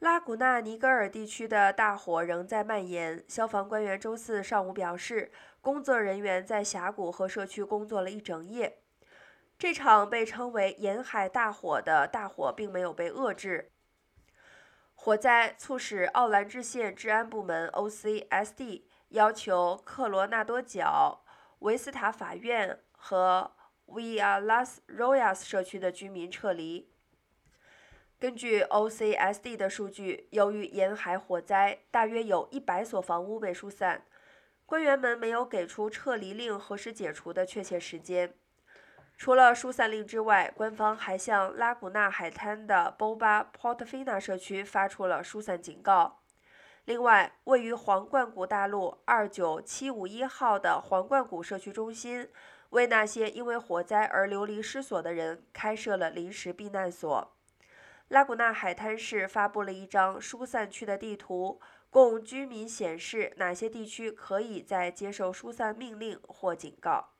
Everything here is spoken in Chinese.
拉古纳尼格尔地区的大火仍在蔓延。消防官员周四上午表示，工作人员在峡谷和社区工作了一整夜。这场被称为“沿海大火”的大火并没有被遏制。火灾促使奥兰治县治安部门 （OCSD） 要求克罗纳多角、维斯塔法院和 Via Las Royas 社区的居民撤离。根据 OCSD 的数据，由于沿海火灾，大约有一百所房屋被疏散。官员们没有给出撤离令何时解除的确切时间。除了疏散令之外，官方还向拉古纳海滩的 Bob Portofino 社区发出了疏散警告。另外，位于皇冠谷大路二九七五一号的皇冠谷社区中心，为那些因为火灾而流离失所的人开设了临时避难所。拉古纳海滩市发布了一张疏散区的地图，供居民显示哪些地区可以在接受疏散命令或警告。